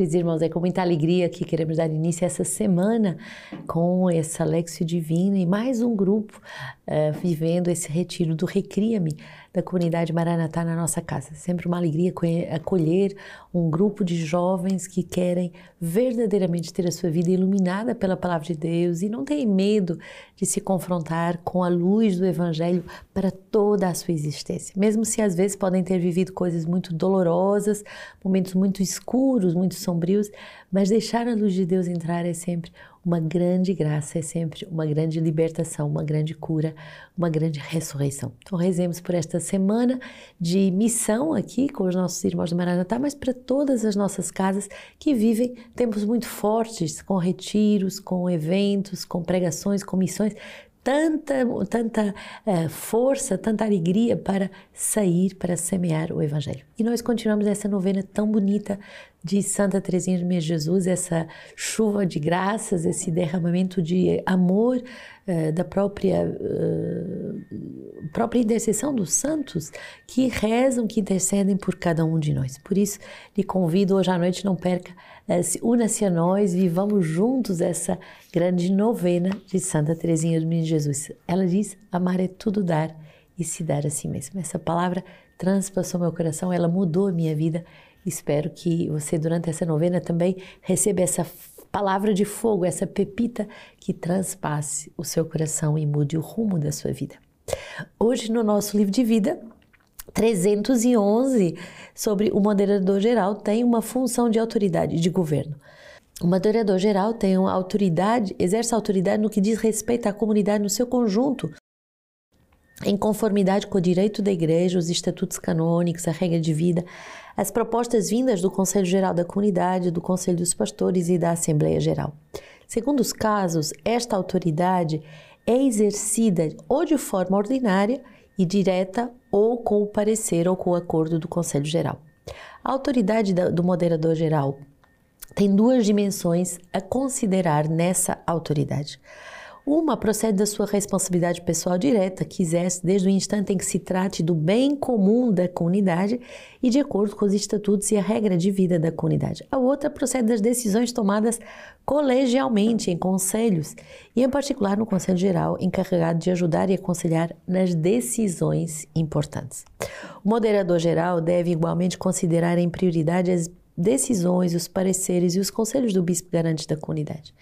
Queridos irmãos, é com muita alegria que queremos dar início a essa semana com essa Lexio Divina e mais um grupo uh, vivendo esse retiro do Recria-me da comunidade Maranatá na nossa casa. Sempre uma alegria acolher um grupo de jovens que querem verdadeiramente ter a sua vida iluminada pela palavra de Deus e não têm medo de se confrontar com a luz do Evangelho para toda a sua existência. Mesmo se às vezes podem ter vivido coisas muito dolorosas, momentos muito escuros, muito sombrios, mas deixar a luz de Deus entrar é sempre uma grande graça, é sempre uma grande libertação, uma grande cura, uma grande ressurreição. Então, rezemos por esta semana de missão aqui com os nossos irmãos do Maranatá, mas para todas as nossas casas que vivem tempos muito fortes, com retiros, com eventos, com pregações, com missões tanta, tanta uh, força, tanta alegria para sair, para semear o Evangelho. E nós continuamos essa novena tão bonita de Santa Teresinha de Jesus, essa chuva de graças, esse derramamento de amor uh, da própria, uh, própria intercessão dos santos que rezam, que intercedem por cada um de nós. Por isso, lhe convido hoje à noite, não perca una-se a nós, vivamos juntos essa grande novena de Santa Teresinha do Menino Jesus. Ela diz: amar é tudo dar e se dar a si mesmo. Essa palavra transpassou meu coração, ela mudou a minha vida. Espero que você, durante essa novena, também receba essa palavra de fogo, essa pepita que transpasse o seu coração e mude o rumo da sua vida. Hoje, no nosso livro de vida, 311 sobre o moderador geral tem uma função de autoridade de governo. O moderador geral tem uma autoridade, exerce autoridade no que diz respeito à comunidade no seu conjunto, em conformidade com o direito da igreja, os estatutos canônicos, a regra de vida, as propostas vindas do Conselho Geral da Comunidade, do Conselho dos Pastores e da Assembleia Geral. Segundo os casos, esta autoridade é exercida ou de forma ordinária e direta ou com o parecer ou com o acordo do Conselho Geral. A autoridade do moderador geral tem duas dimensões a considerar nessa autoridade. Uma procede da sua responsabilidade pessoal direta, que exerce desde o instante em que se trate do bem comum da comunidade e de acordo com os estatutos e a regra de vida da comunidade. A outra procede das decisões tomadas colegialmente em conselhos e, em particular, no Conselho Geral, encarregado de ajudar e aconselhar nas decisões importantes. O moderador geral deve igualmente considerar em prioridade as decisões, os pareceres e os conselhos do bispo garante da comunidade.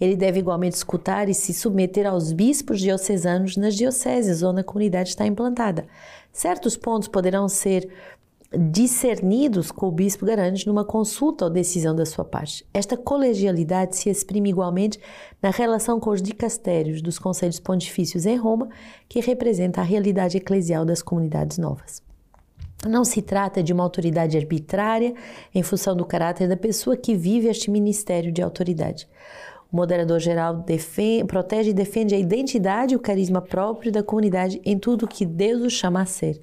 Ele deve igualmente escutar e se submeter aos bispos diocesanos nas dioceses onde a comunidade está implantada. Certos pontos poderão ser discernidos com o bispo garante numa consulta ou decisão da sua parte. Esta colegialidade se exprime igualmente na relação com os dicastérios dos conselhos pontifícios em Roma, que representa a realidade eclesial das comunidades novas. Não se trata de uma autoridade arbitrária em função do caráter da pessoa que vive este ministério de autoridade. O moderador geral defende, protege e defende a identidade e o carisma próprio da comunidade em tudo que Deus o chama a ser.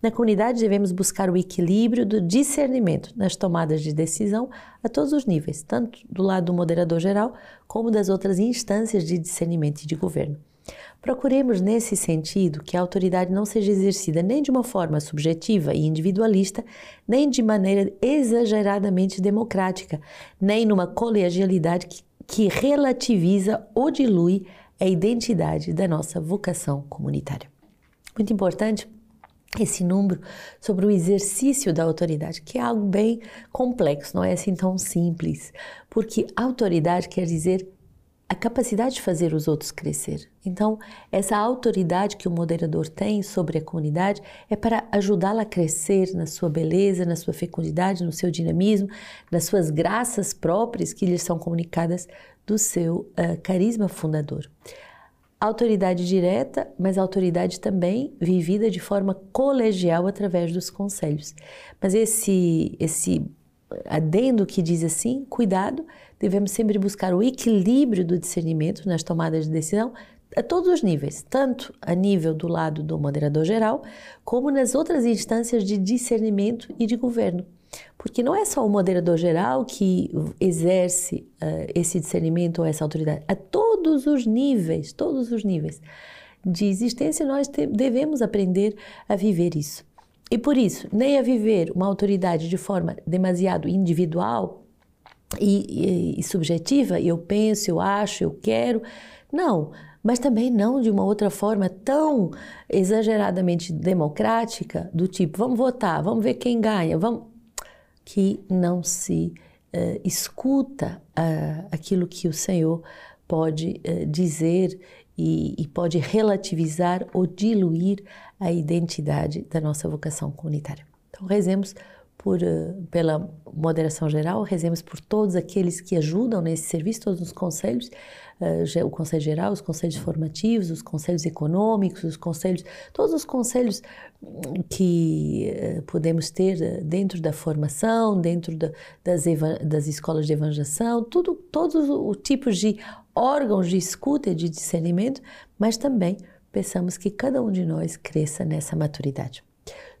Na comunidade devemos buscar o equilíbrio do discernimento nas tomadas de decisão a todos os níveis, tanto do lado do moderador geral como das outras instâncias de discernimento e de governo. Procuremos, nesse sentido, que a autoridade não seja exercida nem de uma forma subjetiva e individualista, nem de maneira exageradamente democrática, nem numa colegialidade que, que relativiza ou dilui a identidade da nossa vocação comunitária. Muito importante esse número sobre o exercício da autoridade, que é algo bem complexo, não é assim tão simples, porque autoridade quer dizer a capacidade de fazer os outros crescer. Então, essa autoridade que o moderador tem sobre a comunidade é para ajudá-la a crescer na sua beleza, na sua fecundidade, no seu dinamismo, nas suas graças próprias que lhes são comunicadas do seu uh, carisma fundador. Autoridade direta, mas autoridade também vivida de forma colegial através dos conselhos. Mas esse, esse adendo que diz assim: cuidado, devemos sempre buscar o equilíbrio do discernimento nas tomadas de decisão a todos os níveis, tanto a nível do lado do moderador geral, como nas outras instâncias de discernimento e de governo. Porque não é só o moderador geral que exerce uh, esse discernimento ou essa autoridade, a todos os níveis, todos os níveis de existência, nós devemos aprender a viver isso. E por isso, nem a viver uma autoridade de forma demasiado individual, e, e, e subjetiva, eu penso, eu acho, eu quero. Não, mas também não de uma outra forma tão exageradamente democrática, do tipo, vamos votar, vamos ver quem ganha, vamos. que não se uh, escuta uh, aquilo que o Senhor pode uh, dizer e, e pode relativizar ou diluir a identidade da nossa vocação comunitária. Então, rezemos por, pela moderação geral, rezemos por todos aqueles que ajudam nesse serviço, todos os conselhos, uh, o Conselho Geral, os conselhos formativos, os conselhos econômicos, os conselhos, todos os conselhos que uh, podemos ter dentro da formação, dentro da, das, das escolas de evangelização, tudo, todos os tipos de órgãos de escuta e de discernimento, mas também pensamos que cada um de nós cresça nessa maturidade.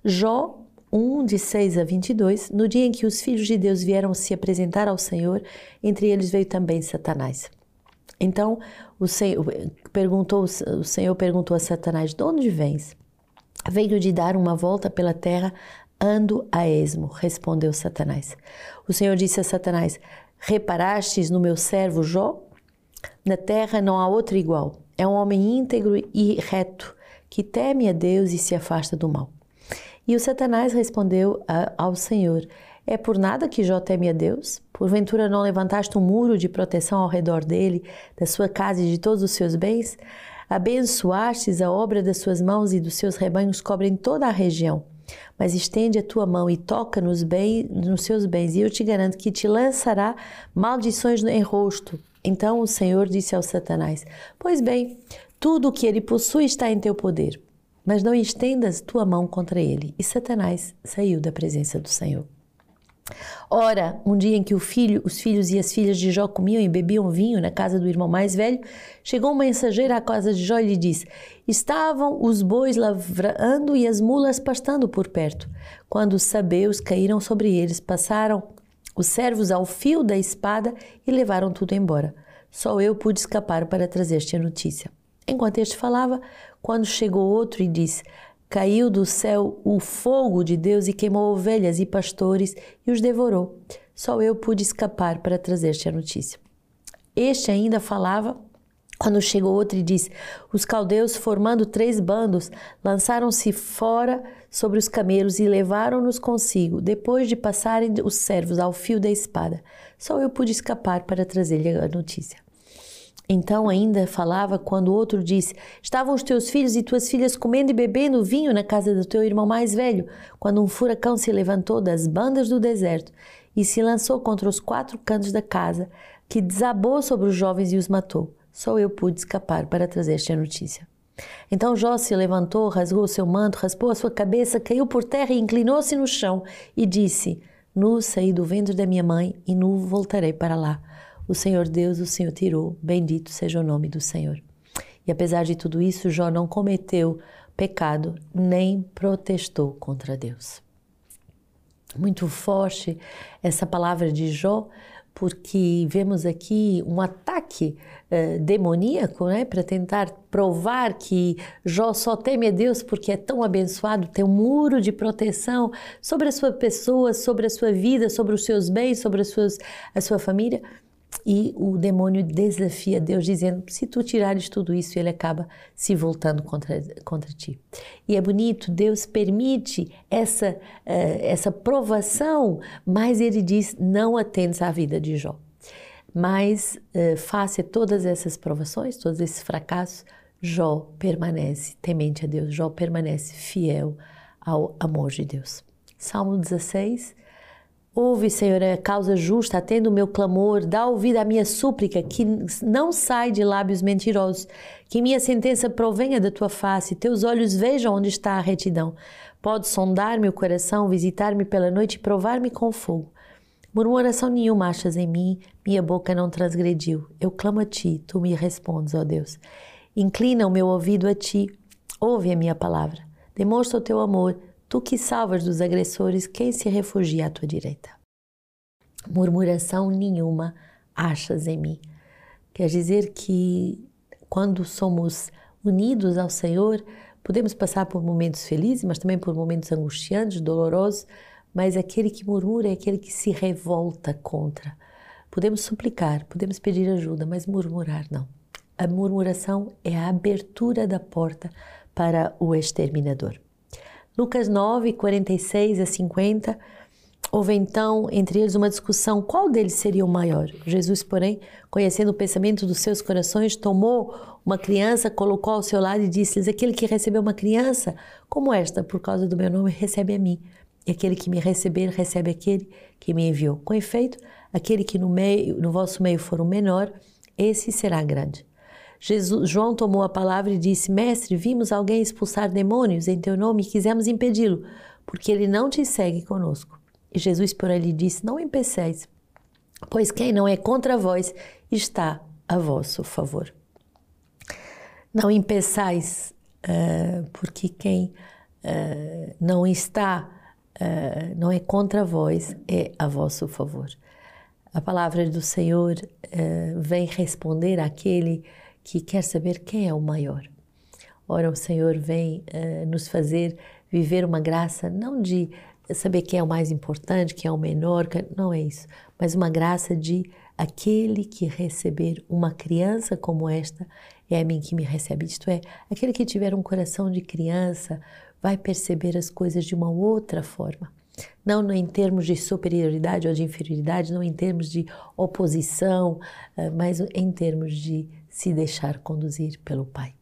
Jó 1, de 6 a 22, no dia em que os filhos de Deus vieram se apresentar ao Senhor, entre eles veio também Satanás. Então, o Senhor perguntou, o Senhor perguntou a Satanás: De onde vens? Venho de dar uma volta pela terra, ando a esmo, respondeu Satanás. O Senhor disse a Satanás: Reparastes no meu servo Jó? Na terra não há outro igual. É um homem íntegro e reto, que teme a Deus e se afasta do mal. E o Satanás respondeu a, ao Senhor: É por nada que Jó teme a Deus? Porventura não levantaste um muro de proteção ao redor dele, da sua casa e de todos os seus bens? Abençoastes a obra das suas mãos e dos seus rebanhos cobrem toda a região. Mas estende a tua mão e toca nos, bens, nos seus bens, e eu te garanto que te lançará maldições em rosto. Então o Senhor disse ao Satanás: Pois bem, tudo o que ele possui está em teu poder mas não estendas tua mão contra ele. E Satanás saiu da presença do Senhor. Ora, um dia em que filho, os filhos e as filhas de Jó comiam e bebiam vinho na casa do irmão mais velho, chegou um mensageiro à casa de Jó e lhe disse: Estavam os bois lavrando e as mulas pastando por perto. Quando os sabeus caíram sobre eles, passaram os servos ao fio da espada e levaram tudo embora. Só eu pude escapar para trazer-te a notícia. Enquanto este falava, quando chegou outro e disse: Caiu do céu o fogo de Deus e queimou ovelhas e pastores e os devorou. Só eu pude escapar para trazer-te a notícia. Este ainda falava quando chegou outro e disse: Os caldeus, formando três bandos, lançaram-se fora sobre os camelos e levaram-nos consigo, depois de passarem os servos ao fio da espada. Só eu pude escapar para trazer-lhe a notícia. Então ainda falava quando outro disse: Estavam os teus filhos e tuas filhas comendo e bebendo vinho na casa do teu irmão mais velho, quando um furacão se levantou das bandas do deserto e se lançou contra os quatro cantos da casa, que desabou sobre os jovens e os matou. Só eu pude escapar para trazer-te a notícia. Então Jó se levantou, rasgou seu manto, raspou a sua cabeça, caiu por terra e inclinou-se no chão e disse: Nu saí do ventre da minha mãe e nu voltarei para lá. O Senhor Deus, o Senhor tirou, bendito seja o nome do Senhor. E apesar de tudo isso, Jó não cometeu pecado nem protestou contra Deus. Muito forte essa palavra de Jó, porque vemos aqui um ataque uh, demoníaco, né, para tentar provar que Jó só teme a Deus porque é tão abençoado, tem um muro de proteção sobre a sua pessoa, sobre a sua vida, sobre os seus bens, sobre as suas, a sua família. E o demônio desafia Deus, dizendo: se tu tirares tudo isso, ele acaba se voltando contra, contra ti. E é bonito, Deus permite essa, uh, essa provação, mas ele diz: não atendes à vida de Jó. Mas, uh, face a todas essas provações, todos esses fracassos, Jó permanece temente a Deus, Jó permanece fiel ao amor de Deus. Salmo 16, Ouve, Senhor, a causa justa, atenda o meu clamor, dá ouvido à minha súplica, que não sai de lábios mentirosos, que minha sentença provenha da tua face, teus olhos vejam onde está a retidão. Pode sondar meu coração, visitar-me pela noite e provar-me com fogo. Murmuração nenhuma achas em mim, minha boca não transgrediu. Eu clamo a ti, tu me respondes, ó Deus. Inclina o meu ouvido a ti, ouve a minha palavra. Demonstra o teu amor Tu que salvas dos agressores quem se refugia à tua direita. Murmuração nenhuma achas em mim. Quer dizer que quando somos unidos ao Senhor, podemos passar por momentos felizes, mas também por momentos angustiantes, dolorosos, mas aquele que murmura é aquele que se revolta contra Podemos suplicar, podemos pedir ajuda, mas murmurar não. A murmuração é a abertura da porta para o exterminador. Lucas 9, 46 a 50 Houve então entre eles uma discussão qual deles seria o maior. Jesus, porém, conhecendo o pensamento dos seus corações, tomou uma criança, colocou ao seu lado e disse-lhes: Aquele que recebeu uma criança como esta, por causa do meu nome, recebe a mim. E aquele que me receber, recebe aquele que me enviou. Com efeito, aquele que no, meio, no vosso meio for o menor, esse será grande. Jesus, João tomou a palavra e disse: Mestre, vimos alguém expulsar demônios em teu nome e quisemos impedi-lo, porque ele não te segue conosco. E Jesus por ali disse: Não empeceis, pois quem não é contra vós está a vosso favor. Não empeçais, uh, porque quem uh, não está, uh, não é contra vós, é a vosso favor. A palavra do Senhor vem responder àquele que quer saber quem é o maior. Ora, o Senhor vem nos fazer viver uma graça não de saber quem é o mais importante, quem é o menor, não é isso, mas uma graça de aquele que receber uma criança como esta é a mim que me recebe. Isto é, aquele que tiver um coração de criança vai perceber as coisas de uma outra forma. Não em termos de superioridade ou de inferioridade, não em termos de oposição, eh, mas em termos de se deixar conduzir pelo Pai.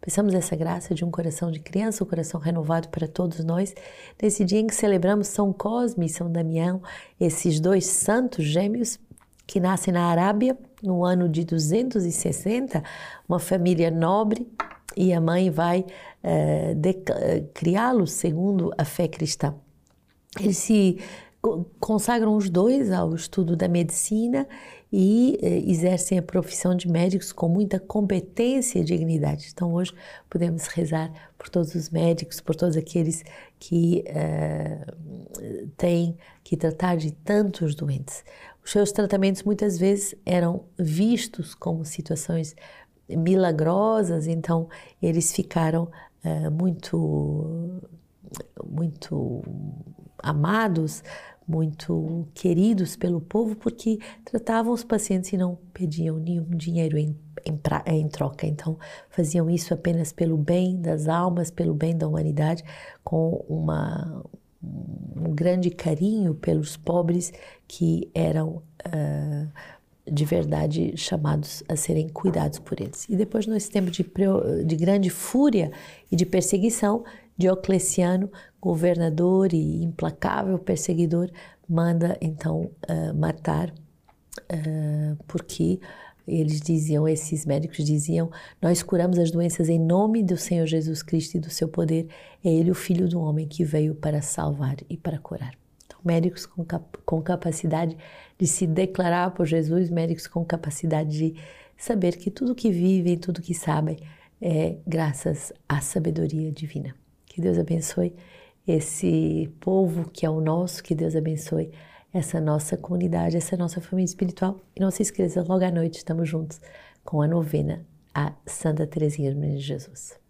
Peçamos essa graça de um coração de criança, um coração renovado para todos nós, nesse dia em que celebramos São Cosme e São Damião, esses dois santos gêmeos que nascem na Arábia no ano de 260, uma família nobre, e a mãe vai uh, criá-los segundo a fé cristã. Eles se consagram os dois ao estudo da medicina e eh, exercem a profissão de médicos com muita competência e dignidade. Então, hoje podemos rezar por todos os médicos, por todos aqueles que eh, têm que tratar de tantos doentes. Os seus tratamentos muitas vezes eram vistos como situações milagrosas, então eles ficaram eh, muito, muito amados muito queridos pelo povo porque tratavam os pacientes e não pediam nenhum dinheiro em, em, em, troca. Então, faziam isso apenas pelo bem das almas, pelo bem da humanidade, com uma, um grande carinho pelos pobres que eram. Uh, de verdade chamados a serem cuidados por eles. E depois, nesse tempo de, de grande fúria e de perseguição, Diocleciano, governador e implacável perseguidor, manda então uh, matar, uh, porque eles diziam, esses médicos diziam: Nós curamos as doenças em nome do Senhor Jesus Cristo e do seu poder. É Ele o Filho do Homem que veio para salvar e para curar. Então, médicos com, cap com capacidade de se declarar por Jesus, médicos com capacidade de saber que tudo que vivem, tudo que sabem, é graças à sabedoria divina. Que Deus abençoe esse povo que é o nosso, que Deus abençoe essa nossa comunidade, essa nossa família espiritual. E não se esqueça, logo à noite estamos juntos com a novena a Santa Teresinha de Jesus.